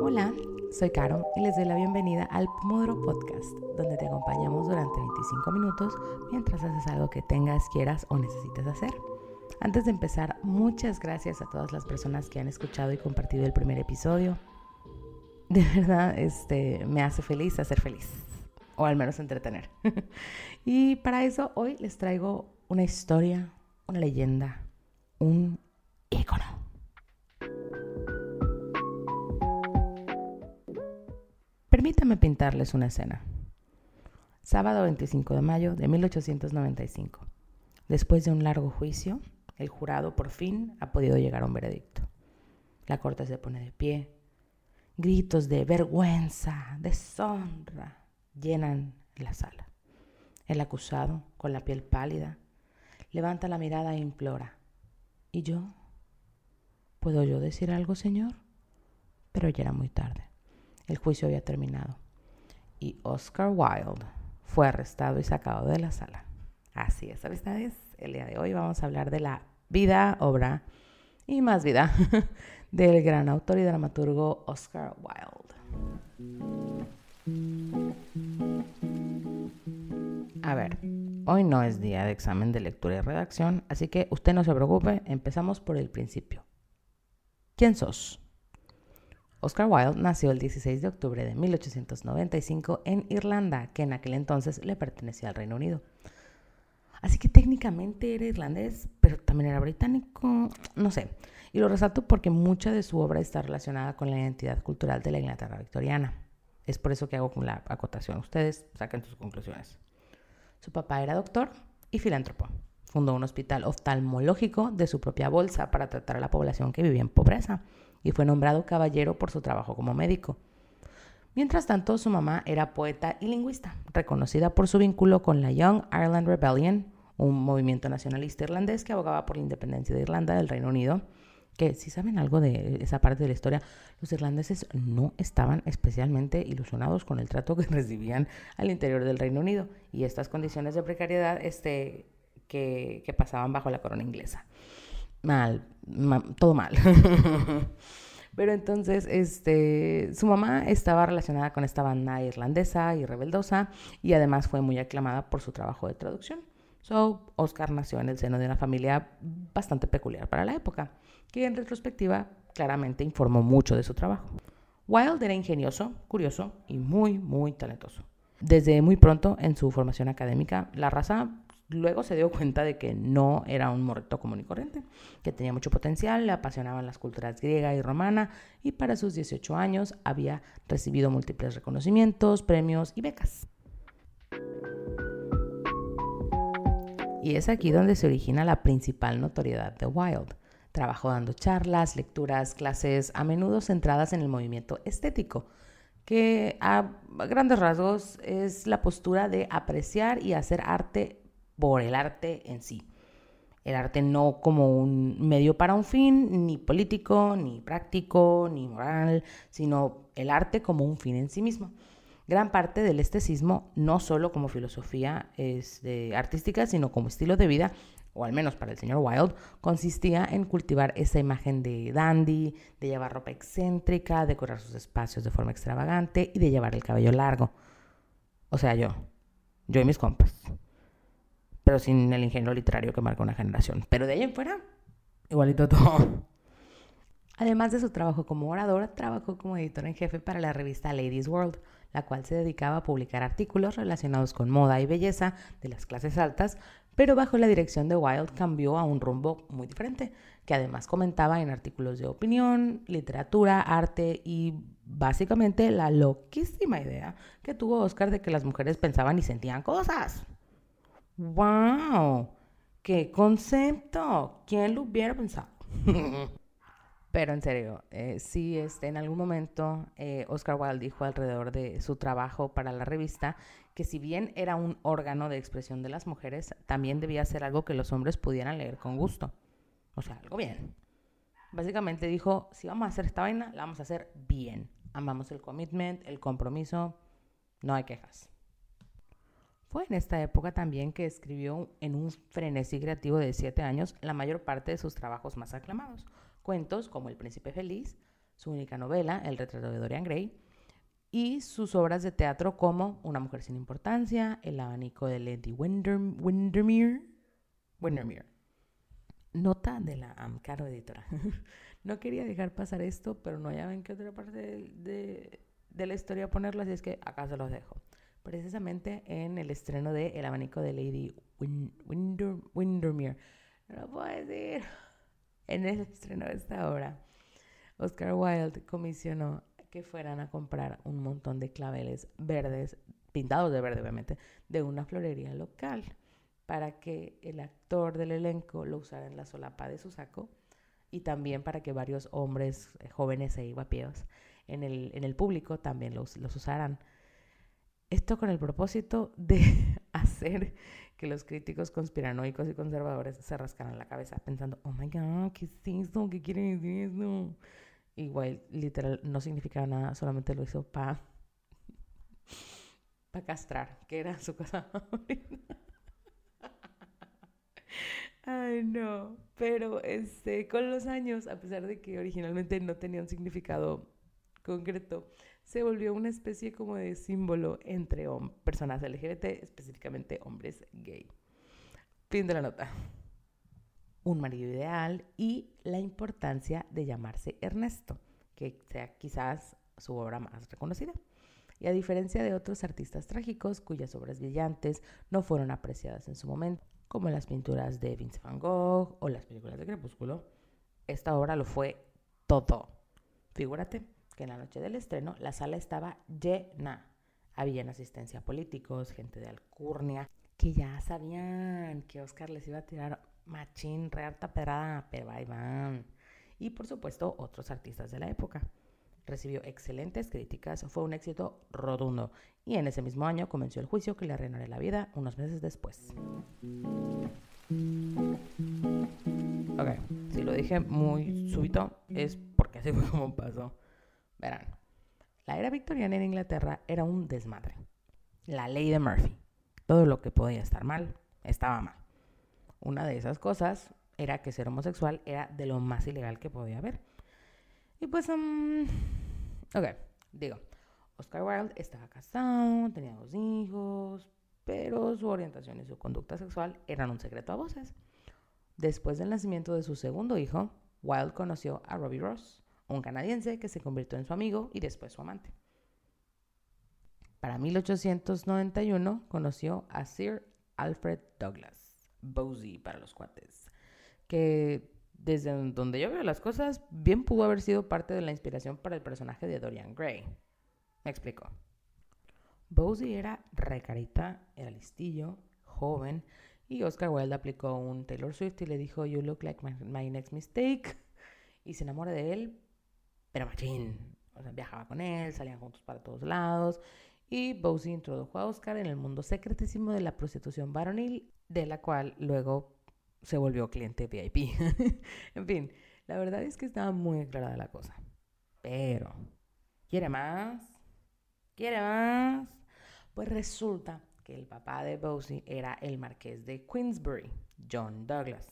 Hola, soy Caro y les doy la bienvenida al Pomodoro Podcast, donde te acompañamos durante 25 minutos mientras haces algo que tengas, quieras o necesites hacer. Antes de empezar, muchas gracias a todas las personas que han escuchado y compartido el primer episodio. De verdad, este, me hace feliz hacer feliz, o al menos entretener. y para eso hoy les traigo una historia, una leyenda, un ícono. Permítame pintarles una escena. Sábado 25 de mayo de 1895. Después de un largo juicio, el jurado por fin ha podido llegar a un veredicto. La corte se pone de pie. Gritos de vergüenza, deshonra, llenan la sala. El acusado, con la piel pálida, levanta la mirada e implora. ¿Y yo? ¿Puedo yo decir algo, señor? Pero ya era muy tarde. El juicio había terminado. Y Oscar Wilde fue arrestado y sacado de la sala. Así es, amistades. El día de hoy vamos a hablar de la vida, obra y más vida del gran autor y dramaturgo Oscar Wilde. A ver, hoy no es día de examen de lectura y redacción, así que usted no se preocupe, empezamos por el principio. ¿Quién sos? Oscar Wilde nació el 16 de octubre de 1895 en Irlanda, que en aquel entonces le pertenecía al Reino Unido. Así que técnicamente era irlandés, pero también era británico, no sé. Y lo resalto porque mucha de su obra está relacionada con la identidad cultural de la Inglaterra victoriana. Es por eso que hago la acotación. Ustedes saquen sus conclusiones. Su papá era doctor y filántropo. Fundó un hospital oftalmológico de su propia bolsa para tratar a la población que vivía en pobreza y fue nombrado caballero por su trabajo como médico. Mientras tanto, su mamá era poeta y lingüista, reconocida por su vínculo con la Young Ireland Rebellion, un movimiento nacionalista irlandés que abogaba por la independencia de Irlanda del Reino Unido. Que si saben algo de esa parte de la historia, los irlandeses no estaban especialmente ilusionados con el trato que recibían al interior del Reino Unido y estas condiciones de precariedad este, que, pasaban bajo la corona inglesa. Mal, todo mal. Pero entonces, este, su mamá estaba relacionada con esta banda irlandesa y rebeldosa y además fue muy aclamada por su trabajo de traducción. So, Oscar nació en el seno de una familia bastante peculiar para la época, que en retrospectiva claramente informó mucho de su trabajo. Wilde era ingenioso, curioso y muy, muy talentoso. Desde muy pronto en su formación académica, la raza Luego se dio cuenta de que no era un morrito común y corriente, que tenía mucho potencial, le apasionaban las culturas griega y romana y para sus 18 años había recibido múltiples reconocimientos, premios y becas. Y es aquí donde se origina la principal notoriedad de Wilde. Trabajó dando charlas, lecturas, clases, a menudo centradas en el movimiento estético, que a grandes rasgos es la postura de apreciar y hacer arte por el arte en sí. El arte no como un medio para un fin, ni político, ni práctico, ni moral, sino el arte como un fin en sí mismo. Gran parte del estecismo, no solo como filosofía artística, sino como estilo de vida, o al menos para el señor Wilde, consistía en cultivar esa imagen de dandy, de llevar ropa excéntrica, decorar sus espacios de forma extravagante y de llevar el cabello largo. O sea, yo, yo y mis compas pero sin el ingenio literario que marca una generación. Pero de ahí en fuera, igualito todo. Además de su trabajo como orador, trabajó como editor en jefe para la revista Ladies World, la cual se dedicaba a publicar artículos relacionados con moda y belleza de las clases altas, pero bajo la dirección de Wilde cambió a un rumbo muy diferente, que además comentaba en artículos de opinión, literatura, arte y básicamente la loquísima idea que tuvo Oscar de que las mujeres pensaban y sentían cosas. ¡Wow! ¡Qué concepto! ¿Quién lo hubiera pensado? Pero en serio, eh, sí, este, en algún momento eh, Oscar Wilde dijo alrededor de su trabajo para la revista que si bien era un órgano de expresión de las mujeres, también debía ser algo que los hombres pudieran leer con gusto. O sea, algo bien. Básicamente dijo, si vamos a hacer esta vaina, la vamos a hacer bien. Amamos el commitment, el compromiso No hay quejas. Fue en esta época también que escribió en un frenesí creativo de siete años la mayor parte de sus trabajos más aclamados. Cuentos como El Príncipe Feliz, su única novela, El retrato de Dorian Gray, y sus obras de teatro como Una mujer sin importancia, El abanico de Lady Windermere. Windermere. Nota de la Amcaro editora. no quería dejar pasar esto, pero no hallaban qué otra parte de, la historia ponerlo, así es que acá se los dejo. Precisamente en el estreno de El abanico de Lady Windermere. No puedo decir. En el estreno de esta obra, Oscar Wilde comisionó que fueran a comprar un montón de claveles verdes, pintados de verde obviamente, de una florería local, para que el actor del elenco lo usara en la solapa de su saco y también para que varios hombres eh, jóvenes e iguapíos en el, en el público también los, los usaran. Esto con el propósito de hacer que los críticos conspiranoicos y conservadores se rascaran la cabeza pensando, oh my god, ¿qué es esto? ¿Qué quiere decir esto? Igual, literal, no significaba nada, solamente lo hizo para pa castrar, que era su cosa Ay, no. Pero este, con los años, a pesar de que originalmente no tenía un significado concreto, se volvió una especie como de símbolo entre personas LGBT, específicamente hombres gay. Fin de la nota. Un marido ideal y la importancia de llamarse Ernesto, que sea quizás su obra más reconocida. Y a diferencia de otros artistas trágicos cuyas obras brillantes no fueron apreciadas en su momento, como las pinturas de Vincent van Gogh o las películas de Crepúsculo, esta obra lo fue todo. Figúrate que en la noche del estreno la sala estaba llena. Había en asistencia políticos, gente de alcurnia, que ya sabían que Oscar les iba a tirar machín, re harta pedrada, pero ahí van. Y por supuesto, otros artistas de la época. Recibió excelentes críticas, fue un éxito rotundo y en ese mismo año comenzó el juicio que le arruinaré la vida unos meses después. Ok, si lo dije muy súbito es porque así fue como pasó. Verán, la era victoriana en Inglaterra era un desmadre. La ley de Murphy. Todo lo que podía estar mal, estaba mal. Una de esas cosas era que ser homosexual era de lo más ilegal que podía haber. Y pues, um, ok, digo, Oscar Wilde estaba casado, tenía dos hijos, pero su orientación y su conducta sexual eran un secreto a voces. Después del nacimiento de su segundo hijo, Wilde conoció a Robbie Ross, un canadiense que se convirtió en su amigo y después su amante. Para 1891 conoció a Sir Alfred Douglas, Bosie para los cuates, que desde donde yo veo las cosas, bien pudo haber sido parte de la inspiración para el personaje de Dorian Gray. Me explico. Bosie era recarita, era listillo, joven, y Oscar Wilde aplicó un Taylor Swift y le dijo, You look like my, next mistake. Y se enamora de él, pero machín. O sea, viajaba con él, salían juntos para todos lados. Y Bosie introdujo a Oscar en el mundo secretísimo de la prostitución varonil, de la cual luego se volvió cliente VIP. en fin, la verdad es que estaba muy aclarada la cosa. Pero, ¿quiere más? ¿Quiere más? Pues resulta que el papá de Bosie era el marqués de Queensbury, John Douglas.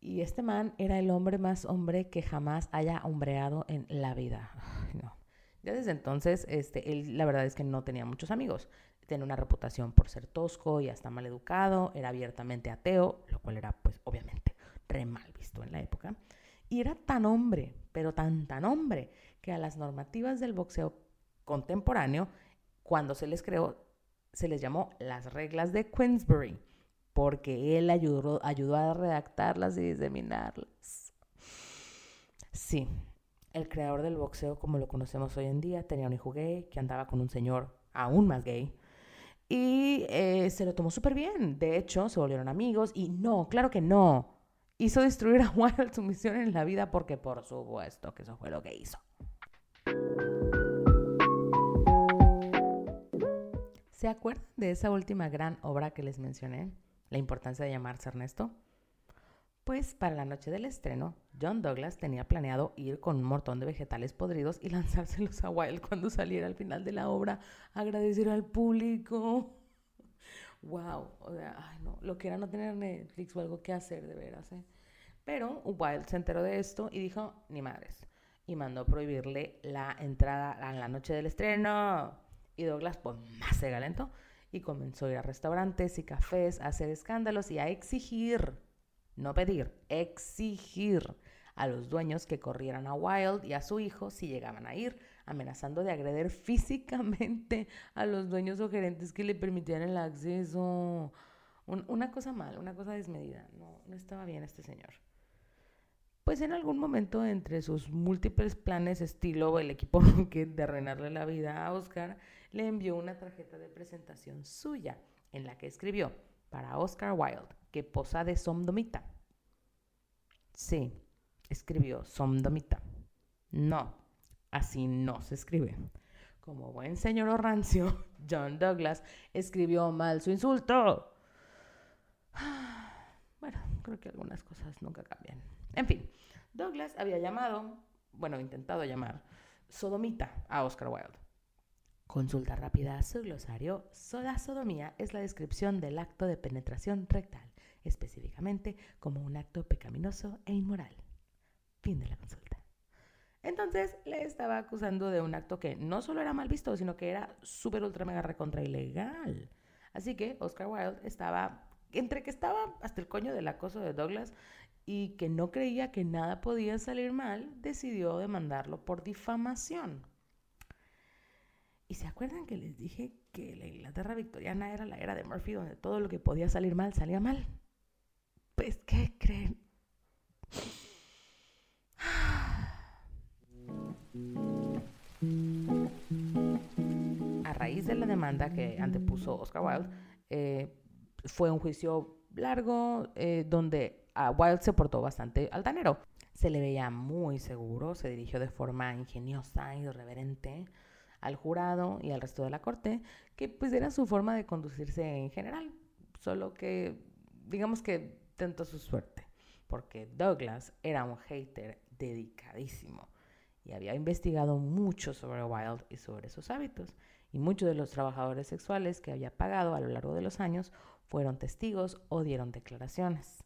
Y este man era el hombre más hombre que jamás haya hombreado en la vida. Ya desde entonces, este, él la verdad es que no tenía muchos amigos. Tiene una reputación por ser tosco y hasta mal educado, era abiertamente ateo, lo cual era pues obviamente re mal visto en la época, y era tan hombre, pero tan tan hombre, que a las normativas del boxeo contemporáneo, cuando se les creó, se les llamó las reglas de Queensbury, porque él ayudó, ayudó a redactarlas y diseminarlas. Sí, el creador del boxeo como lo conocemos hoy en día tenía un hijo gay que andaba con un señor aún más gay y eh, se lo tomó súper bien. De hecho, se volvieron amigos y no, claro que no. Hizo destruir a Wilde su misión en la vida porque por supuesto que eso fue lo que hizo. ¿Se acuerdan de esa última gran obra que les mencioné? La importancia de llamarse Ernesto. Pues para la noche del estreno, John Douglas tenía planeado ir con un montón de vegetales podridos y lanzárselos a Wilde cuando saliera al final de la obra, agradecer al público. Wow, o sea, ay no, lo que era no tener Netflix o algo que hacer de veras, ¿eh? Pero Wilde se enteró de esto y dijo, ni madres, y mandó prohibirle la entrada a la noche del estreno. Y Douglas, pues más se galentó y comenzó a ir a restaurantes y cafés a hacer escándalos y a exigir, no pedir, exigir a los dueños que corrieran a Wild y a su hijo si llegaban a ir, amenazando de agredir físicamente a los dueños o gerentes que le permitieran el acceso. una cosa mal, una cosa desmedida. No, no estaba bien este señor. Pues en algún momento entre sus múltiples planes estilo el equipo de arruinarle la vida a Oscar, le envió una tarjeta de presentación suya en la que escribió para Oscar Wilde que posa de somdomita. Sí, escribió somdomita. No, así no se escribe. Como buen señor rancio, John Douglas escribió mal su insulto. Bueno, creo que algunas cosas nunca cambian. En fin, Douglas había llamado, bueno, intentado llamar, sodomita a Oscar Wilde. Consulta rápida su glosario. La sodomía es la descripción del acto de penetración rectal, específicamente como un acto pecaminoso e inmoral. Fin de la consulta. Entonces le estaba acusando de un acto que no solo era mal visto, sino que era súper ultra mega recontra ilegal. Así que Oscar Wilde estaba, entre que estaba hasta el coño del acoso de Douglas y que no creía que nada podía salir mal, decidió demandarlo por difamación. ¿Y se acuerdan que les dije que la Inglaterra victoriana era la era de Murphy donde todo lo que podía salir mal salía mal? Pues, ¿qué creen? A raíz de la demanda que antepuso Oscar Wilde, eh, fue un juicio largo eh, donde a Wilde se portó bastante altanero. Se le veía muy seguro, se dirigió de forma ingeniosa y irreverente al jurado y al resto de la corte, que pues era su forma de conducirse en general, solo que digamos que tentó su suerte, porque Douglas era un hater dedicadísimo y había investigado mucho sobre Wilde y sobre sus hábitos, y muchos de los trabajadores sexuales que había pagado a lo largo de los años fueron testigos o dieron declaraciones.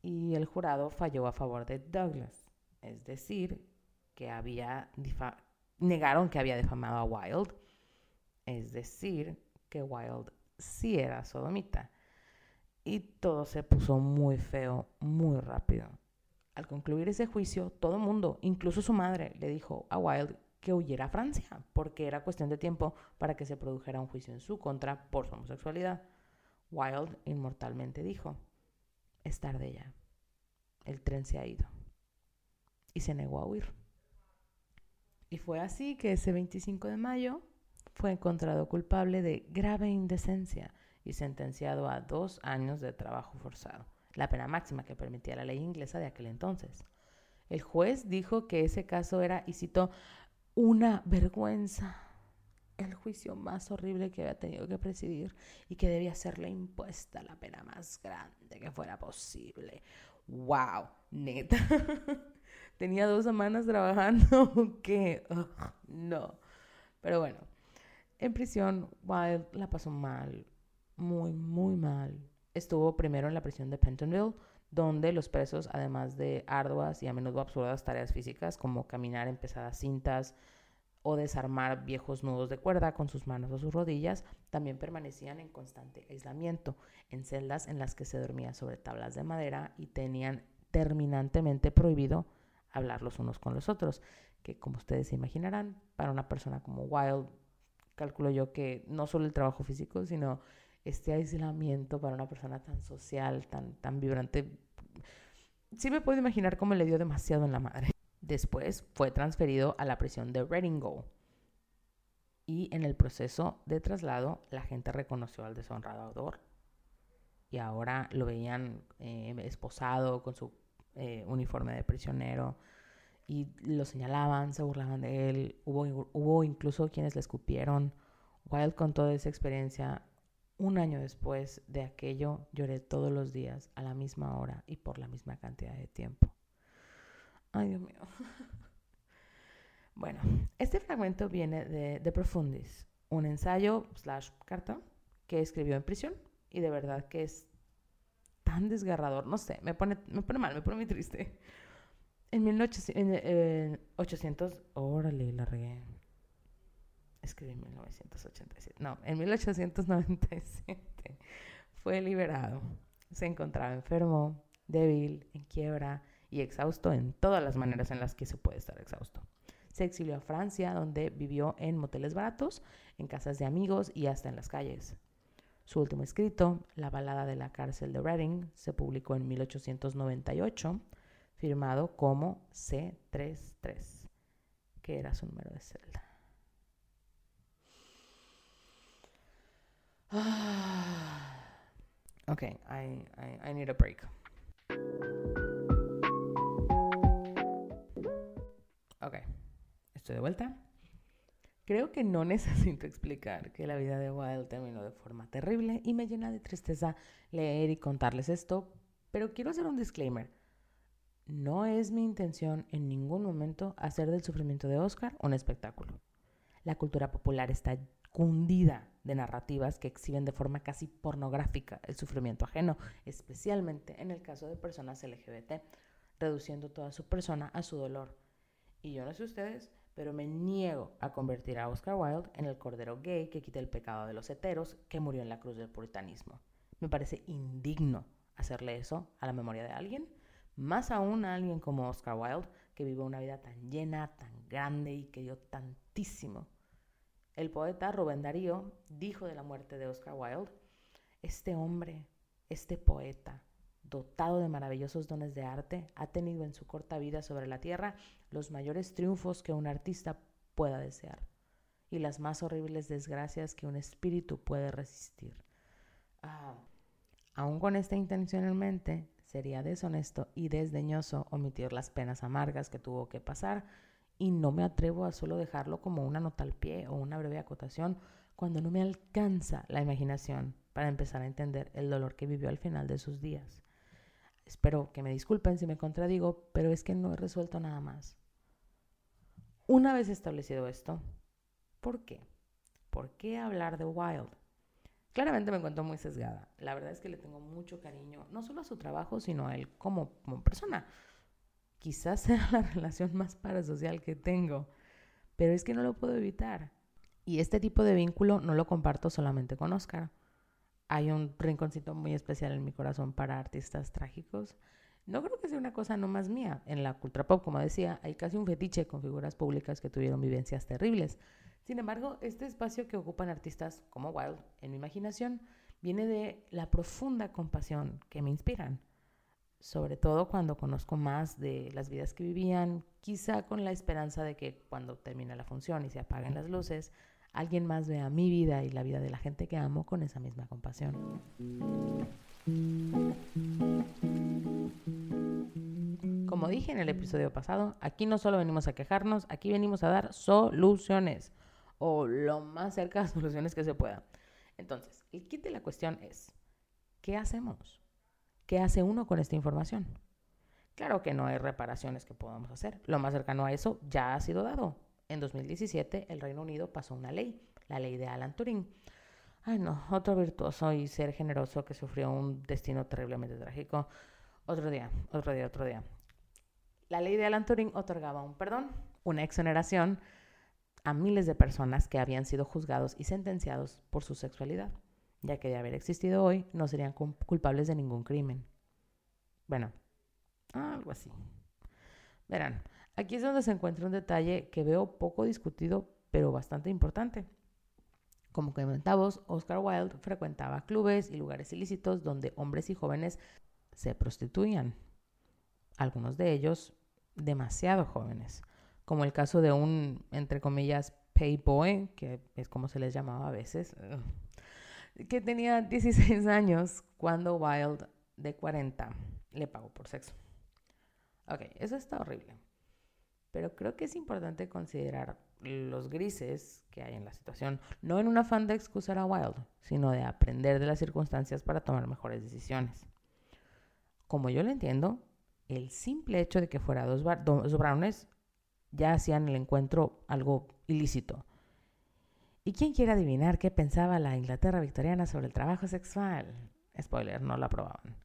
Y el jurado falló a favor de Douglas, es decir, que había negaron que había defamado a Wilde, es decir, que Wilde sí era sodomita. Y todo se puso muy feo, muy rápido. Al concluir ese juicio, todo el mundo, incluso su madre, le dijo a Wilde que huyera a Francia, porque era cuestión de tiempo para que se produjera un juicio en su contra por su homosexualidad. Wilde inmortalmente dijo, es tarde ya, el tren se ha ido. Y se negó a huir. Y fue así que ese 25 de mayo fue encontrado culpable de grave indecencia y sentenciado a dos años de trabajo forzado, la pena máxima que permitía la ley inglesa de aquel entonces. El juez dijo que ese caso era, y citó, una vergüenza, el juicio más horrible que había tenido que presidir y que debía serle impuesta la pena más grande que fuera posible. ¡Wow! Neta. tenía dos semanas trabajando que no. Pero bueno, en prisión Wild la pasó mal, muy, muy mal. Estuvo primero en la prisión de Pentonville, donde los presos, además de arduas y a menudo absurdas tareas físicas como caminar en pesadas cintas o desarmar viejos nudos de cuerda con sus manos o sus rodillas, también permanecían en constante aislamiento, en celdas en las que se dormía sobre tablas de madera y tenían terminantemente prohibido hablar los unos con los otros, que como ustedes se imaginarán, para una persona como Wild, calculo yo que no solo el trabajo físico, sino este aislamiento para una persona tan social, tan, tan vibrante, sí me puedo imaginar cómo le dio demasiado en la madre. Después fue transferido a la prisión de Readingo. Y en el proceso de traslado, la gente reconoció al deshonrador. Y ahora lo veían eh, esposado con su eh, uniforme de prisionero y lo señalaban, se burlaban de él. Hubo, incluso quienes le escupieron. Wild contó de esa experiencia. Un año después de aquello, lloré todos los días, a la misma hora y por la misma cantidad de tiempo. Ay, Dios mío. bueno, este fragmento viene de The Profundis, un ensayo carta que escribió en prisión y de verdad que es tan desgarrador, no sé, me pone, me pone mal, me pone muy triste. En 1800, órale, la regué. Escribí en 1987. No, en 1897 fue liberado. Se encontraba enfermo, débil, en quiebra y exhausto en todas las maneras en las que se puede estar exhausto. Se exilió a Francia, donde vivió en moteles baratos, en casas de amigos y hasta en las calles. Su último escrito, La balada de la cárcel de Reading, se publicó en 1898 firmado como C33, que era su número de celda. ok, I, I, I need a break. Ok, estoy de vuelta. Creo que no necesito explicar que la vida de Wilde terminó de forma terrible y me llena de tristeza leer y contarles esto, pero quiero hacer un disclaimer. No es mi intención en ningún momento hacer del sufrimiento de Oscar un espectáculo. La cultura popular está cundida de narrativas que exhiben de forma casi pornográfica el sufrimiento ajeno, especialmente en el caso de personas LGBT, reduciendo toda su persona a su dolor. Y yo no sé ustedes, pero me niego a convertir a Oscar Wilde en el cordero gay que quita el pecado de los heteros que murió en la cruz del puritanismo. Me parece indigno hacerle eso a la memoria de alguien más aún a alguien como Oscar Wilde, que vivió una vida tan llena, tan grande y que dio tantísimo. El poeta Rubén Darío dijo de la muerte de Oscar Wilde, este hombre, este poeta, dotado de maravillosos dones de arte, ha tenido en su corta vida sobre la tierra los mayores triunfos que un artista pueda desear y las más horribles desgracias que un espíritu puede resistir. Ah, aún con esta intención en mente, Sería deshonesto y desdeñoso omitir las penas amargas que tuvo que pasar y no me atrevo a solo dejarlo como una nota al pie o una breve acotación cuando no me alcanza la imaginación para empezar a entender el dolor que vivió al final de sus días. Espero que me disculpen si me contradigo, pero es que no he resuelto nada más. Una vez establecido esto, ¿por qué? ¿Por qué hablar de Wilde? Claramente me encuentro muy sesgada. La verdad es que le tengo mucho cariño, no solo a su trabajo, sino a él como, persona. Quizás sea la relación más parasocial que tengo, pero es que no lo puedo evitar. Y este tipo de vínculo no lo comparto solamente con Oscar. Hay un rinconcito muy especial en mi corazón para artistas trágicos. No creo que sea una cosa no más mía. En la cultura pop, como decía, hay casi un fetiche con figuras públicas que tuvieron vivencias terribles. Sin embargo, este espacio que ocupan artistas como Wilde en mi imaginación viene de la profunda compasión que me inspiran, sobre todo cuando conozco más de las vidas que vivían, quizá con la esperanza de que cuando termine la función y se apaguen las luces, alguien más vea mi vida y la vida de la gente que amo con esa misma compasión. Como dije en el episodio pasado, aquí no solo venimos a quejarnos, aquí venimos a dar soluciones o lo más cerca de soluciones que se pueda. Entonces, el kit de la cuestión es, ¿qué hacemos? ¿Qué hace uno con esta información? Claro que no hay reparaciones que podamos hacer. Lo más cercano a eso ya ha sido dado. En 2017 el Reino Unido pasó una ley, la ley de Alan Turing. Ay no, otro virtuoso y ser generoso que sufrió un destino terriblemente trágico. Otro día, otro día, otro día. La ley de Alan Turing otorgaba un perdón, una exoneración a miles de personas que habían sido juzgados y sentenciados por su sexualidad, ya que de haber existido hoy no serían culpables de ningún crimen. Bueno, algo así. Verán, aquí es donde se encuentra un detalle que veo poco discutido, pero bastante importante. Como comentamos, Oscar Wilde frecuentaba clubes y lugares ilícitos donde hombres y jóvenes se prostituían. Algunos de ellos demasiado jóvenes como el caso de un, entre comillas, payboy, que es como se les llamaba a veces, que tenía 16 años cuando Wild, de 40, le pagó por sexo. Ok, eso está horrible. Pero creo que es importante considerar los grises que hay en la situación, no en un afán de excusar a Wild, sino de aprender de las circunstancias para tomar mejores decisiones. Como yo lo entiendo, el simple hecho de que fuera dos, dos varones ya hacían el encuentro algo ilícito. ¿Y quién quiere adivinar qué pensaba la Inglaterra victoriana sobre el trabajo sexual? Spoiler, no lo aprobaban.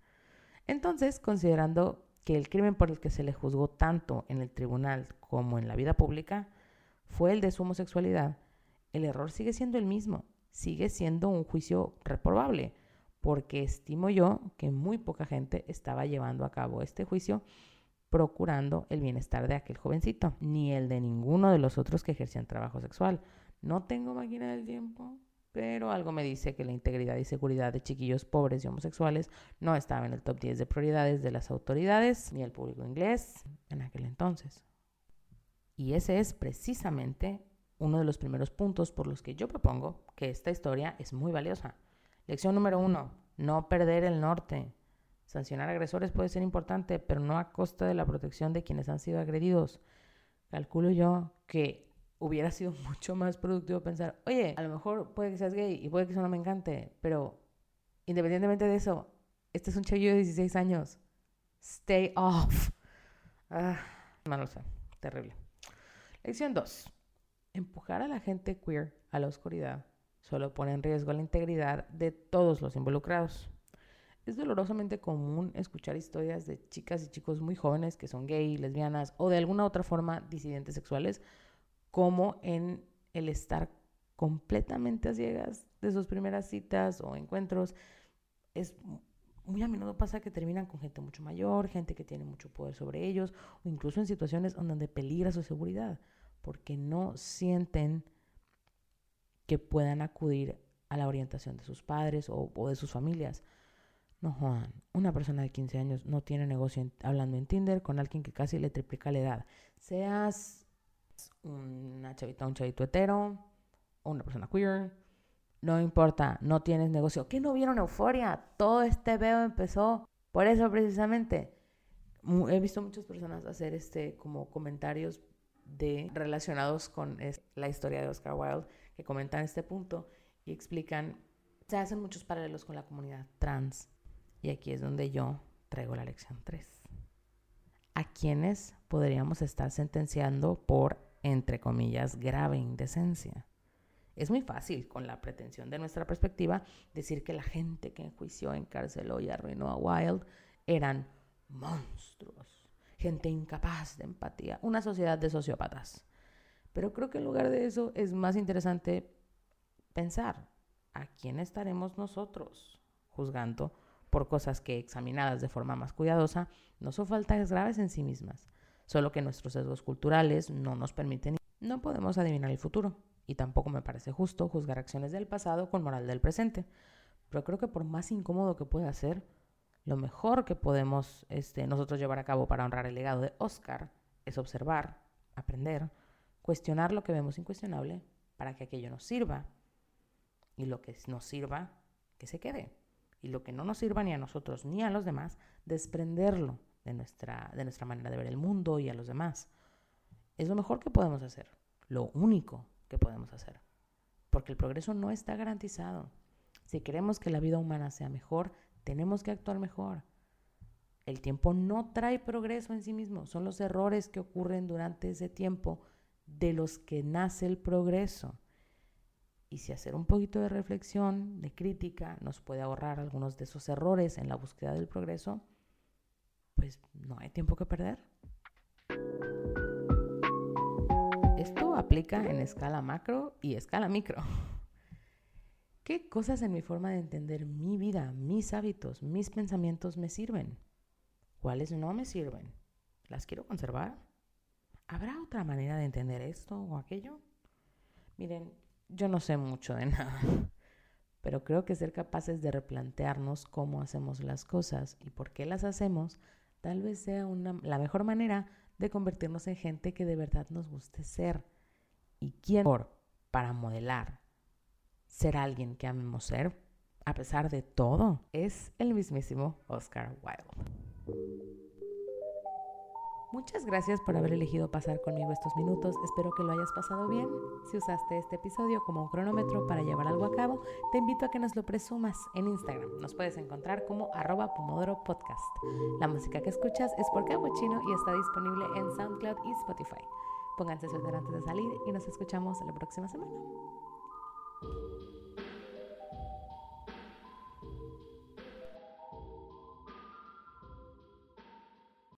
Entonces, considerando que el crimen por el que se le juzgó tanto en el tribunal como en la vida pública fue el de su homosexualidad, el error sigue siendo el mismo, sigue siendo un juicio reprobable, porque estimo yo que muy poca gente estaba llevando a cabo este juicio procurando el bienestar de aquel jovencito, ni el de ninguno de los otros que ejercían trabajo sexual. No tengo máquina del tiempo, pero algo me dice que la integridad y seguridad de chiquillos pobres y homosexuales no estaba en el top 10 de prioridades de las autoridades ni el público inglés en aquel entonces. Y ese es precisamente uno de los primeros puntos por los que yo propongo que esta historia es muy valiosa. Lección número uno, no perder el norte. Sancionar agresores puede ser importante, pero no a costa de la protección de quienes han sido agredidos. Calculo yo que hubiera sido mucho más productivo pensar, oye, a lo mejor puede que seas gay y puede que eso no me encante, pero independientemente de eso, este es un chavillo de 16 años. Stay off. Ah, no lo sé. Terrible. Lección 2. Empujar a la gente queer a la oscuridad solo pone en riesgo la integridad de todos los involucrados. Es dolorosamente común escuchar historias de chicas y chicos muy jóvenes que son gay, lesbianas o de alguna otra forma disidentes sexuales, como en el estar completamente a ciegas de sus primeras citas o encuentros. Es muy a menudo pasa que terminan con gente mucho mayor, gente que tiene mucho poder sobre ellos, o incluso en situaciones donde peligra su seguridad, porque no sienten que puedan acudir a la orientación de sus padres o, o de sus familias. No, Juan, una persona de 15 años no tiene negocio hablando en Tinder con alguien que casi le triplica la edad. Seas una chavita, un chavito hetero, una persona queer, no importa, no tienes negocio. ¿Qué no vieron euforia? Todo este veo empezó por eso precisamente. He visto muchas personas hacer este como comentarios de relacionados con la historia de Oscar Wilde que comentan este punto y explican se hacen muchos paralelos con la comunidad trans y aquí es donde yo traigo la lección 3. ¿A quiénes podríamos estar sentenciando por, entre comillas, grave indecencia? Es muy fácil, con la pretensión de nuestra perspectiva, decir que la gente que enjuició, encarceló y arruinó a Wilde eran monstruos, gente incapaz de empatía, una sociedad de sociópatas. Pero creo que en lugar de eso es más interesante pensar a quién estaremos nosotros juzgando por cosas que examinadas de forma más cuidadosa no son faltas graves en sí mismas, solo que nuestros sesgos culturales no nos permiten. No podemos adivinar el futuro, y tampoco me parece justo juzgar acciones del pasado con moral del presente, pero creo que por más incómodo que pueda ser, lo mejor que podemos este, nosotros llevar a cabo para honrar el legado de Oscar es observar, aprender, cuestionar lo que vemos incuestionable para que aquello nos sirva. Y lo que nos sirva, que se quede. Y lo que no nos sirva ni a nosotros ni a los demás, desprenderlo de nuestra, de nuestra manera de ver el mundo y a los demás. Es lo mejor que podemos hacer, lo único que podemos hacer, porque el progreso no está garantizado. Si queremos que la vida humana sea mejor, tenemos que actuar mejor. El tiempo no trae progreso en sí mismo, son los errores que ocurren durante ese tiempo de los que nace el progreso. Y si hacer un poquito de reflexión, de crítica, nos puede ahorrar algunos de esos errores en la búsqueda del progreso, pues no hay tiempo que perder. Esto aplica en escala macro y escala micro. ¿Qué cosas en mi forma de entender mi vida, mis hábitos, mis pensamientos me sirven? ¿Cuáles no me sirven? ¿Las quiero conservar? ¿Habrá otra manera de entender esto o aquello? Miren, yo no sé mucho de nada, pero creo que ser capaces de replantearnos cómo hacemos las cosas y por qué las hacemos, tal vez sea la mejor manera de convertirnos en gente que de verdad nos guste ser. ¿Y quién por para modelar ser alguien que amemos ser, a pesar de todo, es el mismísimo Oscar Wilde. Muchas gracias por haber elegido pasar conmigo estos minutos. Espero que lo hayas pasado bien. Si usaste este episodio como un cronómetro para llevar algo a cabo, te invito a que nos lo presumas en Instagram. Nos puedes encontrar como arroba Pomodoro Podcast. La música que escuchas es por Chino y está disponible en SoundCloud y Spotify. Pónganse suéter antes de salir y nos escuchamos la próxima semana.